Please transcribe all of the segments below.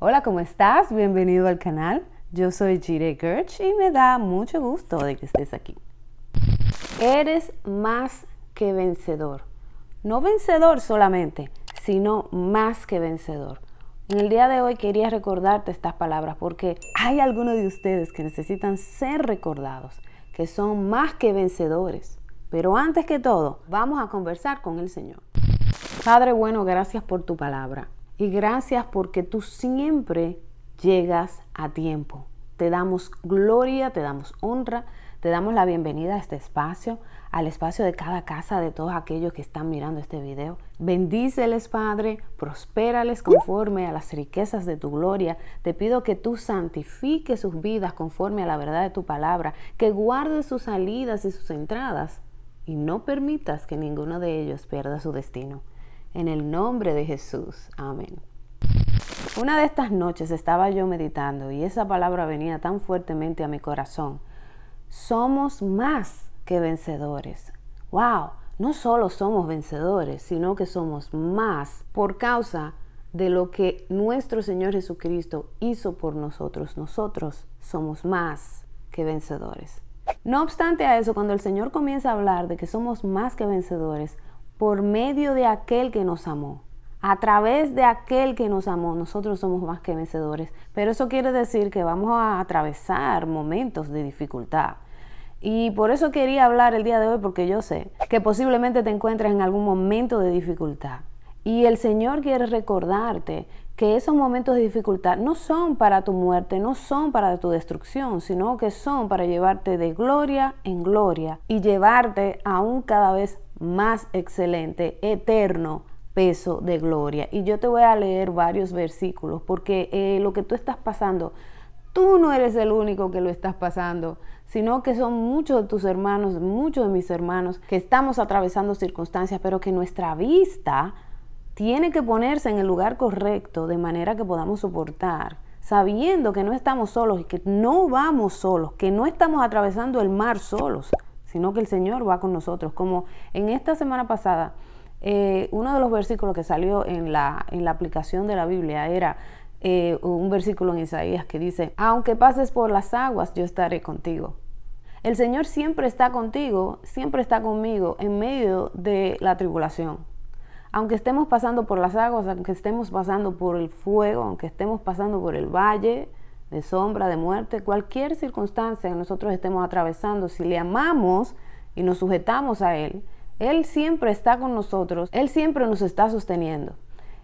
Hola, ¿cómo estás? Bienvenido al canal. Yo soy Jire Gerch y me da mucho gusto de que estés aquí. Eres más que vencedor. No vencedor solamente, sino más que vencedor. En el día de hoy quería recordarte estas palabras porque hay algunos de ustedes que necesitan ser recordados, que son más que vencedores. Pero antes que todo, vamos a conversar con el Señor. Padre bueno, gracias por tu palabra. Y gracias porque tú siempre llegas a tiempo. Te damos gloria, te damos honra, te damos la bienvenida a este espacio, al espacio de cada casa de todos aquellos que están mirando este video. Bendíceles, Padre, prospérales conforme a las riquezas de tu gloria. Te pido que tú santifiques sus vidas conforme a la verdad de tu palabra, que guardes sus salidas y sus entradas y no permitas que ninguno de ellos pierda su destino. En el nombre de Jesús. Amén. Una de estas noches estaba yo meditando y esa palabra venía tan fuertemente a mi corazón. Somos más que vencedores. ¡Wow! No solo somos vencedores, sino que somos más por causa de lo que nuestro Señor Jesucristo hizo por nosotros. Nosotros somos más que vencedores. No obstante a eso, cuando el Señor comienza a hablar de que somos más que vencedores, por medio de aquel que nos amó. A través de aquel que nos amó, nosotros somos más que vencedores. Pero eso quiere decir que vamos a atravesar momentos de dificultad. Y por eso quería hablar el día de hoy, porque yo sé que posiblemente te encuentres en algún momento de dificultad. Y el Señor quiere recordarte que esos momentos de dificultad no son para tu muerte, no son para tu destrucción, sino que son para llevarte de gloria en gloria y llevarte a un cada vez más excelente, eterno peso de gloria. Y yo te voy a leer varios versículos porque eh, lo que tú estás pasando, tú no eres el único que lo estás pasando, sino que son muchos de tus hermanos, muchos de mis hermanos que estamos atravesando circunstancias, pero que nuestra vista tiene que ponerse en el lugar correcto de manera que podamos soportar, sabiendo que no estamos solos y que no vamos solos, que no estamos atravesando el mar solos, sino que el Señor va con nosotros. Como en esta semana pasada, eh, uno de los versículos que salió en la, en la aplicación de la Biblia era eh, un versículo en Isaías que dice, aunque pases por las aguas, yo estaré contigo. El Señor siempre está contigo, siempre está conmigo en medio de la tribulación aunque estemos pasando por las aguas, aunque estemos pasando por el fuego, aunque estemos pasando por el valle de sombra, de muerte, cualquier circunstancia que nosotros estemos atravesando, si le amamos y nos sujetamos a Él, Él siempre está con nosotros, Él siempre nos está sosteniendo.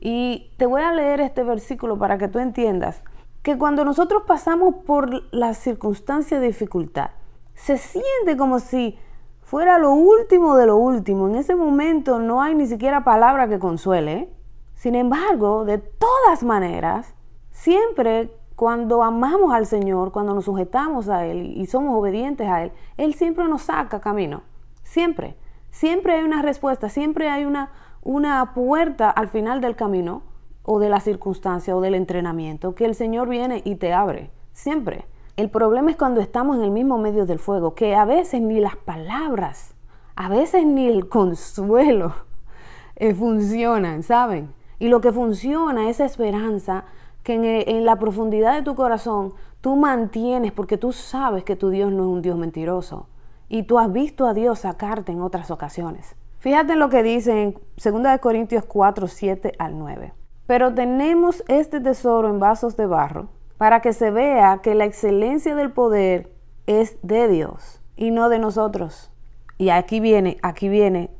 Y te voy a leer este versículo para que tú entiendas que cuando nosotros pasamos por la circunstancia de dificultad, se siente como si fuera lo último de lo último. En ese momento no hay ni siquiera palabra que consuele. Sin embargo, de todas maneras, siempre cuando amamos al Señor, cuando nos sujetamos a Él y somos obedientes a Él, Él siempre nos saca camino. Siempre. Siempre hay una respuesta, siempre hay una, una puerta al final del camino o de la circunstancia o del entrenamiento que el Señor viene y te abre. Siempre. El problema es cuando estamos en el mismo medio del fuego, que a veces ni las palabras, a veces ni el consuelo eh, funcionan, ¿saben? Y lo que funciona es esperanza que en, eh, en, la profundidad de tu corazón tú mantienes porque tú sabes que tu Dios no es un Dios mentiroso y tú has visto a Dios sacarte en otras ocasiones. Fíjate en lo que dice en 2 Corintios 4, 7 al 9. Pero tenemos este tesoro en vasos de barro para que se vea que la excelencia del poder es de Dios y no de nosotros. Y aquí viene, aquí viene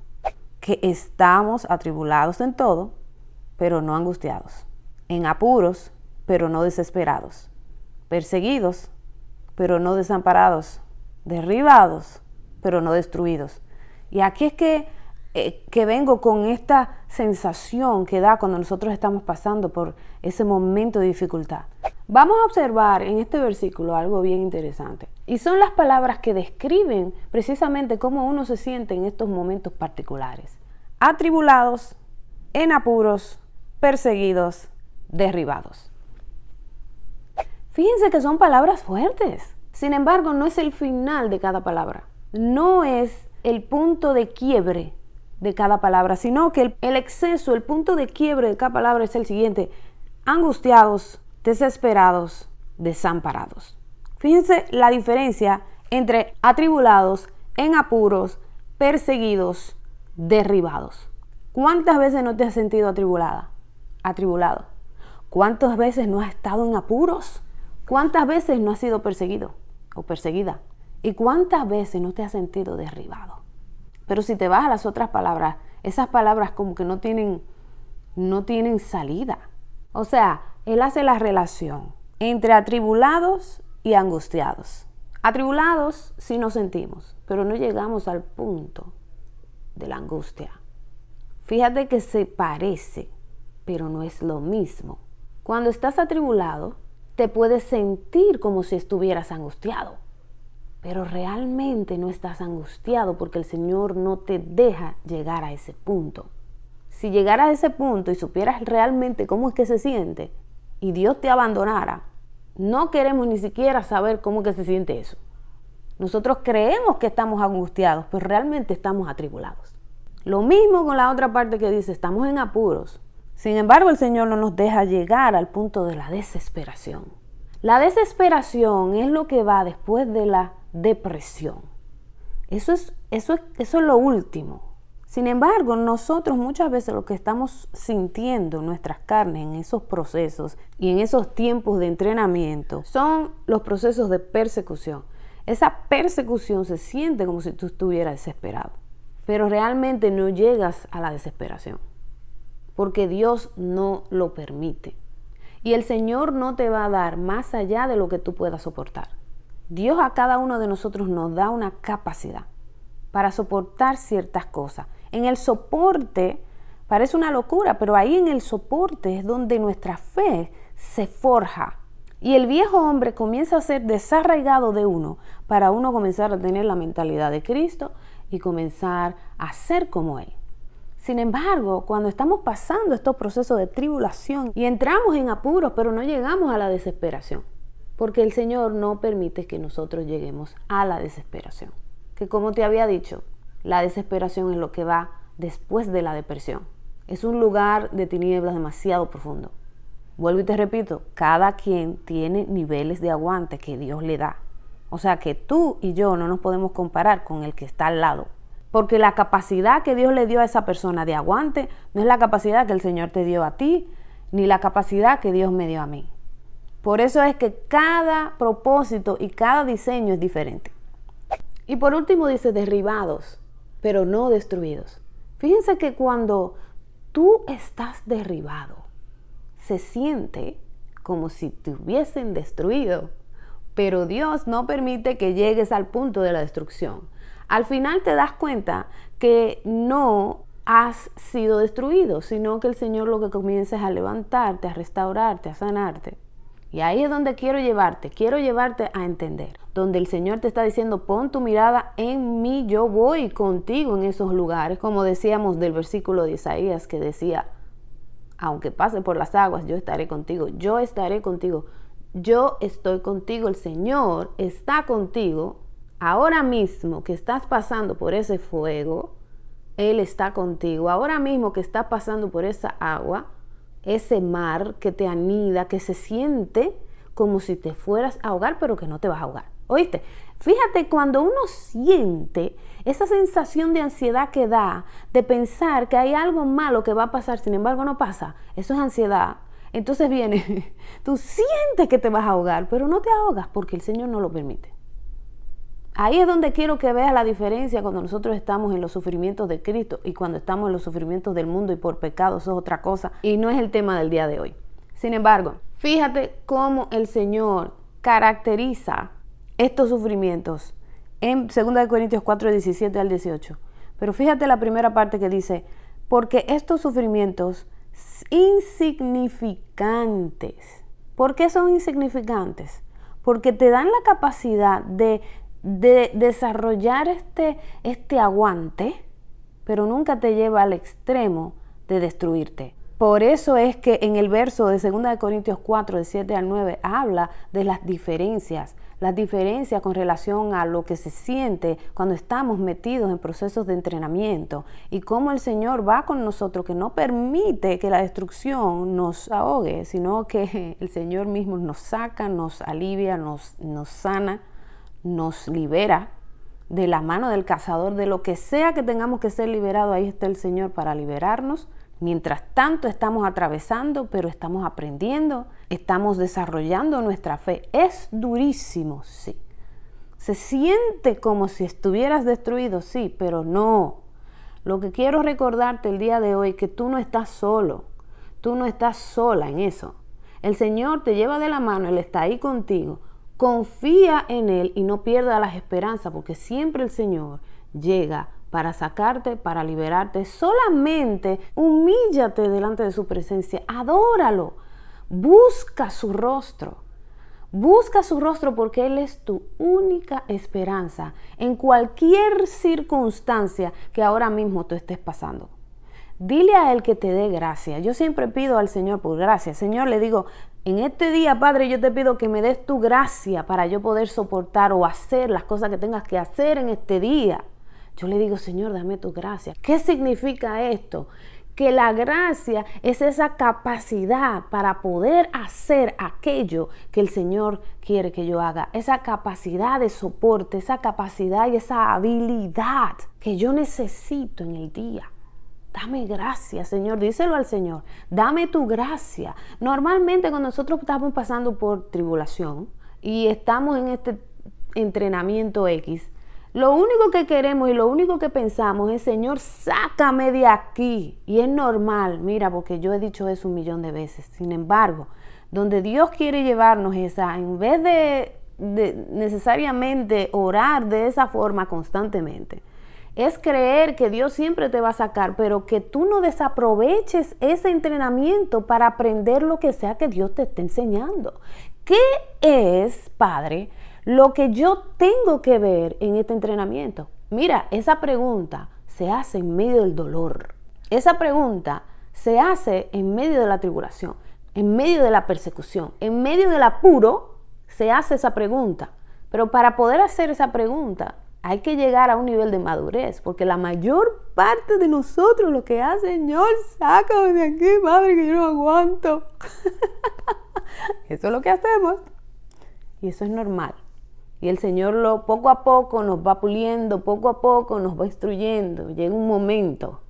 que estamos atribulados en todo, pero no angustiados, en apuros, pero no desesperados, perseguidos, pero no desamparados, derribados, pero no destruidos. Y aquí es que, eh, que vengo con esta sensación que da cuando nosotros estamos pasando por ese momento de dificultad. Vamos a observar en este versículo algo bien interesante. Y son las palabras que describen precisamente cómo uno se siente en estos momentos particulares. Atribulados, en apuros, perseguidos, derribados. Fíjense que son palabras fuertes. Sin embargo, no es el final de cada palabra. No es el punto de quiebre de cada palabra, sino que el, exceso, el punto de quiebre de cada palabra es el siguiente. Angustiados, desesperados, desamparados. Fíjense la diferencia entre atribulados, en apuros, perseguidos, derribados. ¿Cuántas veces no te has sentido atribulada? Atribulado. ¿Cuántas veces no has estado en apuros? ¿Cuántas veces no has sido perseguido o perseguida? ¿Y cuántas veces no te has sentido derribado? Pero si te vas a las otras palabras, esas palabras como que no tienen, no tienen salida. O sea, él hace la relación entre atribulados y angustiados. Atribulados sí nos sentimos, pero no llegamos al punto de la angustia. Fíjate que se parece, pero no es lo mismo. Cuando estás atribulado, te puedes sentir como si estuvieras angustiado, pero realmente no estás angustiado porque el Señor no te deja llegar a ese punto. Si llegaras a ese punto y supieras realmente cómo es que se siente y Dios te abandonara, no queremos ni siquiera saber cómo que se siente eso. Nosotros creemos que estamos angustiados, pero realmente estamos atribulados. Lo mismo con la otra parte que dice, estamos en apuros. Sin embargo, el Señor no nos deja llegar al punto de la desesperación. La desesperación es lo que va después de la depresión. Eso es, eso eso es lo último. Sin embargo, nosotros muchas veces lo que estamos sintiendo en nuestras carnes en esos procesos y en esos tiempos de entrenamiento son los procesos de persecución. Esa persecución se siente como si tú estuvieras desesperado, pero realmente no llegas a la desesperación porque Dios no lo permite. Y el Señor no te va a dar más allá de lo que tú puedas soportar. Dios a cada uno de nosotros nos da una capacidad para soportar ciertas cosas. En el soporte parece una locura, pero ahí en el soporte es donde nuestra fe se forja. Y el viejo hombre comienza a ser desarraigado de uno para uno comenzar a tener la mentalidad de Cristo y comenzar a ser como Él. Sin embargo, cuando estamos pasando estos procesos de tribulación y entramos en apuros, pero no llegamos a la desesperación, porque el Señor no permite que nosotros lleguemos a la desesperación. Que como te había dicho, la desesperación es lo que va después de la depresión. Es un lugar de tinieblas demasiado profundo. Vuelvo y te repito, cada quien tiene niveles de aguante que Dios le da. O sea que tú y yo no nos podemos comparar con el que está al lado. Porque la capacidad que Dios le dio a esa persona de aguante no es la capacidad que el Señor te dio a ti, ni la capacidad que Dios me dio a mí. Por eso es que cada propósito y cada diseño es diferente. Y por último dice derribados, pero no destruidos. Fíjense que cuando tú estás derribado, se siente como si te hubiesen destruido, pero Dios no permite que llegues al punto de la destrucción al final te das cuenta que no has sido destruido, sino que el Señor lo que comienza es a levantarte, a restaurarte, a sanarte. Y ahí es donde quiero llevarte, quiero llevarte a entender, donde el Señor te está diciendo, pon tu mirada en mí, yo voy contigo en esos lugares, como decíamos del versículo de Isaías que decía, aunque pase por las aguas, yo estaré contigo, yo estaré contigo, yo estoy contigo, el Señor está contigo ahora mismo que estás pasando por ese fuego, Él está contigo. Ahora mismo que estás pasando por esa agua, ese mar que te anida, que se siente como si te fueras a ahogar, pero que no te vas a ahogar. ¿Oíste? Fíjate cuando uno siente esa sensación de ansiedad que da, de pensar que hay algo malo que va a pasar, sin embargo no pasa, eso es ansiedad. Entonces viene, tú sientes que te vas a ahogar, pero no te ahogas porque el Señor no lo permite. Ahí es donde quiero que veas la diferencia cuando nosotros estamos en los sufrimientos de Cristo y cuando estamos en los sufrimientos del mundo y por pecado, eso es otra cosa y no es el tema del día de hoy. Sin embargo, fíjate cómo el Señor caracteriza estos sufrimientos en 2 Corintios 4, 17 al 18. Pero fíjate la primera parte que dice, porque estos sufrimientos insignificantes, ¿por qué son insignificantes? Porque te dan la capacidad de de desarrollar este, este aguante, pero nunca te lleva al extremo de destruirte. Por eso es que en el verso de 2 Corintios 4, de 7 al 9, habla de las diferencias, las diferencias con relación a lo que se siente cuando estamos metidos en procesos de entrenamiento y cómo el Señor va con nosotros, que no permite que la destrucción nos ahogue, sino que el Señor mismo nos saca, nos alivia, nos, nos sana, nos libera de la mano del cazador, de lo que sea que tengamos que ser liberados, ahí está el Señor para liberarnos Mientras tanto estamos atravesando, pero estamos aprendiendo, estamos desarrollando nuestra fe. Es durísimo, sí. Se siente como si estuvieras destruido, sí, pero no. Lo que quiero recordarte el día de hoy que tú no estás solo, tú no estás sola en eso. El Señor te lleva de la mano, Él está ahí contigo. Confía en Él y no pierda las esperanzas, porque siempre el Señor llega para sacarte, para liberarte. Solamente humíllate delante de su presencia, adóralo, busca su rostro. Busca su rostro porque Él es tu única esperanza en cualquier circunstancia que ahora mismo tú estés pasando. Dile a Él que te dé gracia. Yo siempre pido al Señor por gracia. Señor, le digo, en este día, Padre, yo te pido que me des tu gracia para yo poder soportar o hacer las cosas que tengas que hacer en este día. Yo le digo, Señor, dame tu gracia. ¿Qué significa esto? Que la gracia es esa capacidad para poder hacer aquello que el Señor quiere que yo haga. Esa capacidad de soporte, esa capacidad y esa habilidad que yo necesito en el día. Dame gracia, Señor. Díselo al Señor. Dame tu gracia. Normalmente cuando nosotros estamos pasando por tribulación y estamos en este entrenamiento X, lo único que queremos y lo único que pensamos es, Señor, sácame de aquí. Y es normal, mira, porque yo he dicho eso un millón de veces. Sin embargo, donde Dios quiere llevarnos esa, en vez de, necesariamente orar de esa forma constantemente, es creer que Dios siempre te va a sacar, pero que tú no desaproveches ese entrenamiento para aprender lo que sea que Dios te esté enseñando. ¿Qué es, Padre? lo que yo tengo que ver en este entrenamiento? Mira, esa pregunta se hace en medio del dolor. Esa pregunta se hace en medio de la tribulación, en medio de la persecución, en medio del apuro, se hace esa pregunta. Pero para poder hacer esa pregunta hay que llegar a un nivel de madurez, porque la mayor parte de nosotros lo que hace, Señor, sácame de aquí, madre, que yo no aguanto. eso es lo que hacemos. Y eso es normal. Y el Señor lo poco a poco nos va puliendo, poco a poco nos va instruyendo. Llega un momento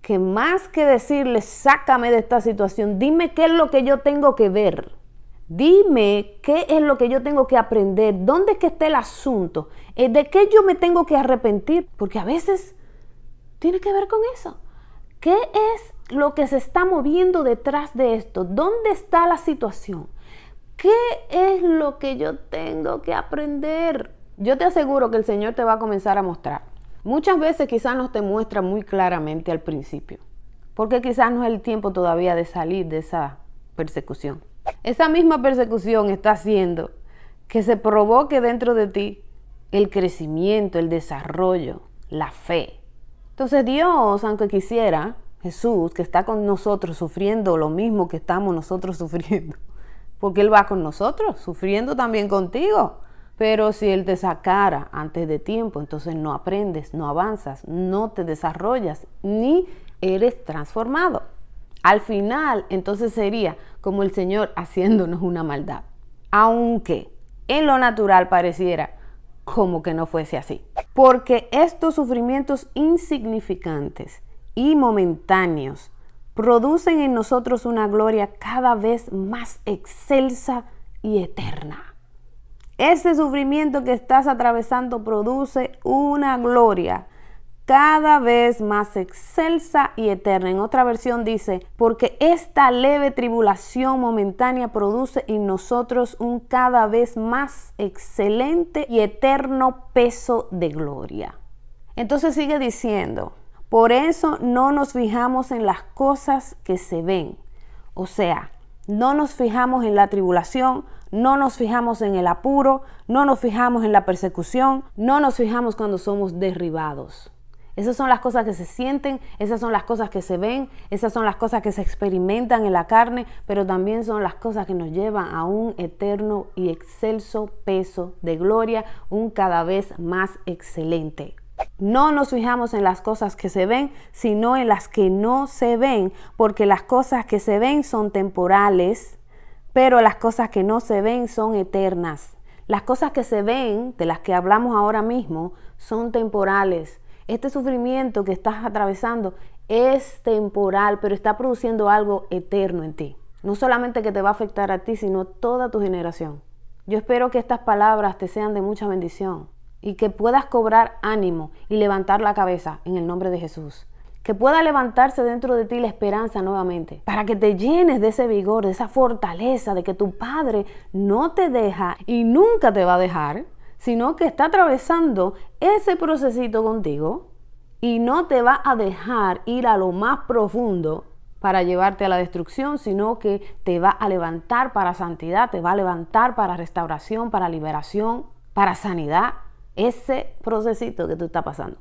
que más que decirle, sácame de esta situación, dime qué es lo que yo tengo que ver. Dime qué es lo que yo tengo que aprender, dónde es que está el asunto, eh, de qué yo me tengo que arrepentir, porque a veces tiene que ver con eso. ¿Qué es lo que se está moviendo detrás de esto? ¿Dónde está la situación? ¿Qué es lo que yo tengo que aprender? Yo te aseguro que el Señor te va a comenzar a mostrar. Muchas veces quizás no te muestra muy claramente al principio, porque quizás no es el tiempo todavía de salir de esa persecución. Esa misma persecución está haciendo que se provoque dentro de ti el crecimiento, el desarrollo, la fe. Entonces Dios, aunque quisiera, Jesús, que está con nosotros sufriendo lo mismo que estamos nosotros sufriendo, porque Él va con nosotros, sufriendo también contigo. Pero si Él te sacara antes de tiempo, entonces no aprendes, no avanzas, no te desarrollas, ni eres transformado. Al final, entonces sería como el Señor haciéndonos una maldad. Aunque en lo natural pareciera como que no fuese así. Porque estos sufrimientos insignificantes y momentáneos producen en nosotros una gloria cada vez más excelsa y eterna. Ese sufrimiento que estás atravesando produce una gloria cada vez más excelsa y eterna. En otra versión dice, porque esta leve tribulación momentánea produce en nosotros un cada vez más excelente y eterno peso de gloria. Entonces sigue diciendo, por eso no nos fijamos en las cosas que se ven. O sea, no nos fijamos en la tribulación, no nos fijamos en el apuro, no nos fijamos en la persecución, no nos fijamos cuando somos derribados. Esas son las cosas que se sienten, esas son las cosas que se ven, esas son las cosas que se experimentan en la carne, pero también son las cosas que nos llevan a un eterno y excelso peso de gloria, un cada vez más excelente. No nos fijamos en las cosas que se ven, sino en las que no se ven, porque las cosas que se ven son temporales, pero las cosas que no se ven son eternas. Las cosas que se ven, de las que hablamos ahora mismo, son temporales este sufrimiento que estás atravesando es temporal, pero está produciendo algo eterno en ti. No solamente que te va a afectar a ti, sino toda tu generación. Yo espero que estas palabras te sean de mucha bendición y que puedas cobrar ánimo y levantar la cabeza en el nombre de Jesús. Que pueda levantarse dentro de ti la esperanza nuevamente, para que te llenes de ese vigor, de esa fortaleza, de que tu Padre no te deja y nunca te va a dejar, sino que está atravesando ese procesito contigo y no te va a dejar ir a lo más profundo para llevarte a la destrucción, sino que te va a levantar para santidad, te va a levantar para restauración, para liberación, para sanidad, ese procesito que tú estás pasando.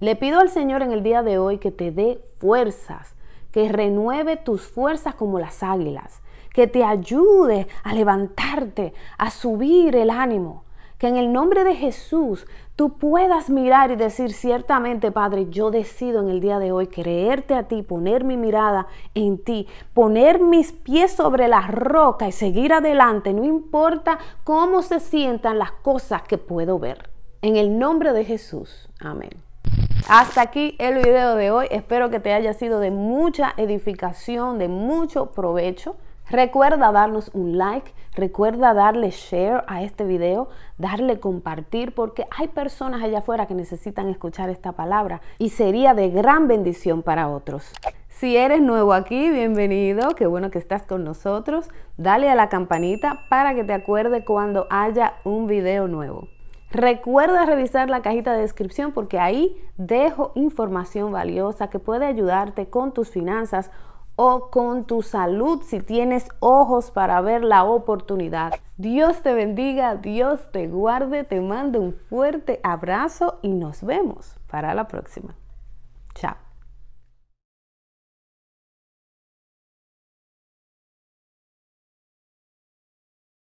Le pido al Señor en el día de hoy que te dé fuerzas, que renueve tus fuerzas como las águilas, que te ayude a levantarte, a subir el ánimo, que en el nombre de Jesús tú puedas mirar y decir ciertamente, Padre, yo decido en el día de hoy creerte a ti, poner mi mirada en ti, poner mis pies sobre la roca y seguir adelante, no importa cómo se sientan las cosas que puedo ver. En el nombre de Jesús. Amén. Hasta aquí el video de hoy. Espero que te haya sido de mucha edificación, de mucho provecho. Recuerda darnos un like, recuerda darle share a este video, darle compartir, porque hay personas allá afuera que necesitan escuchar esta palabra y sería de gran bendición para otros. Si eres nuevo aquí, bienvenido, qué bueno que estás con nosotros. Dale a la campanita para que te acuerde cuando haya un video nuevo. Recuerda revisar la cajita de descripción porque ahí dejo información valiosa que puede ayudarte con tus finanzas o con tu salud si tienes ojos para ver la oportunidad. Dios te bendiga, Dios te guarde, te mando un fuerte abrazo y nos vemos para la próxima. Chao.